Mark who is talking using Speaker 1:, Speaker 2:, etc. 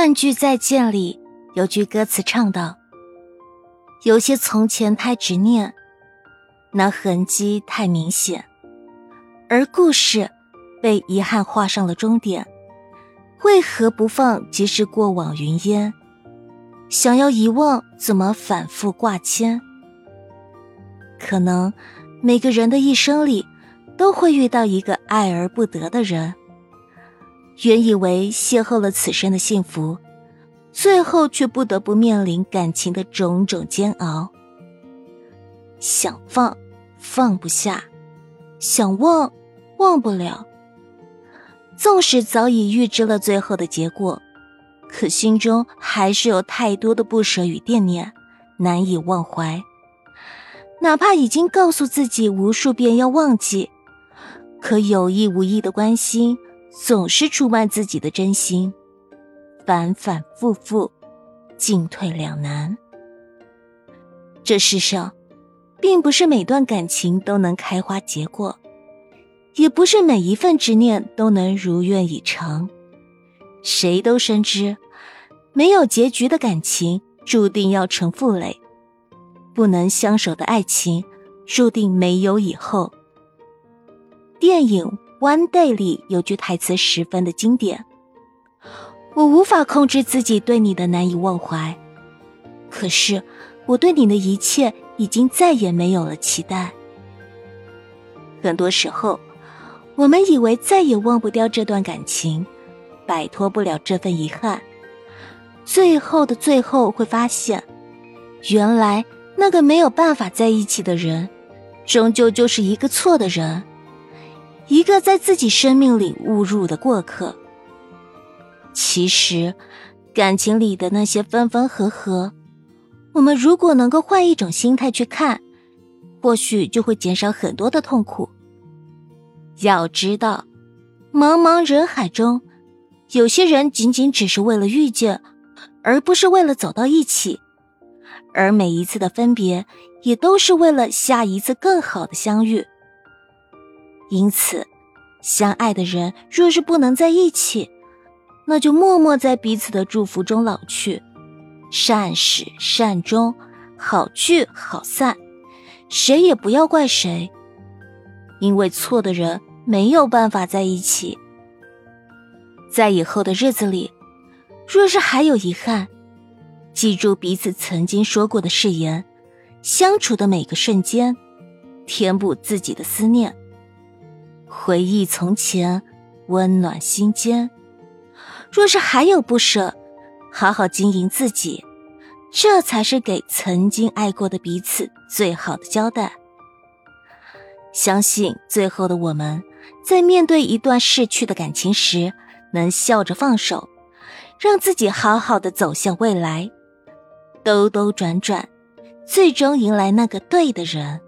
Speaker 1: 半句再见里有句歌词唱道：“有些从前太执念，那痕迹太明显，而故事被遗憾画上了终点。为何不放即是过往云烟？想要遗忘，怎么反复挂牵？可能每个人的一生里，都会遇到一个爱而不得的人。”原以为邂逅了此生的幸福，最后却不得不面临感情的种种煎熬。想放，放不下；想忘，忘不了。纵使早已预知了最后的结果，可心中还是有太多的不舍与惦念，难以忘怀。哪怕已经告诉自己无数遍要忘记，可有意无意的关心。总是出卖自己的真心，反反复复，进退两难。这世上，并不是每段感情都能开花结果，也不是每一份执念都能如愿以偿。谁都深知，没有结局的感情注定要成负累，不能相守的爱情注定没有以后。电影。One Day 里有句台词十分的经典：“我无法控制自己对你的难以忘怀，可是我对你的一切已经再也没有了期待。”很多时候，我们以为再也忘不掉这段感情，摆脱不了这份遗憾，最后的最后会发现，原来那个没有办法在一起的人，终究就是一个错的人。一个在自己生命里误入的过客。其实，感情里的那些分分合合，我们如果能够换一种心态去看，或许就会减少很多的痛苦。要知道，茫茫人海中，有些人仅仅只是为了遇见，而不是为了走到一起；而每一次的分别，也都是为了下一次更好的相遇。因此，相爱的人若是不能在一起，那就默默在彼此的祝福中老去，善始善终，好聚好散，谁也不要怪谁，因为错的人没有办法在一起。在以后的日子里，若是还有遗憾，记住彼此曾经说过的誓言，相处的每个瞬间，填补自己的思念。回忆从前，温暖心间。若是还有不舍，好好经营自己，这才是给曾经爱过的彼此最好的交代。相信最后的我们，在面对一段逝去的感情时，能笑着放手，让自己好好的走向未来。兜兜转转，最终迎来那个对的人。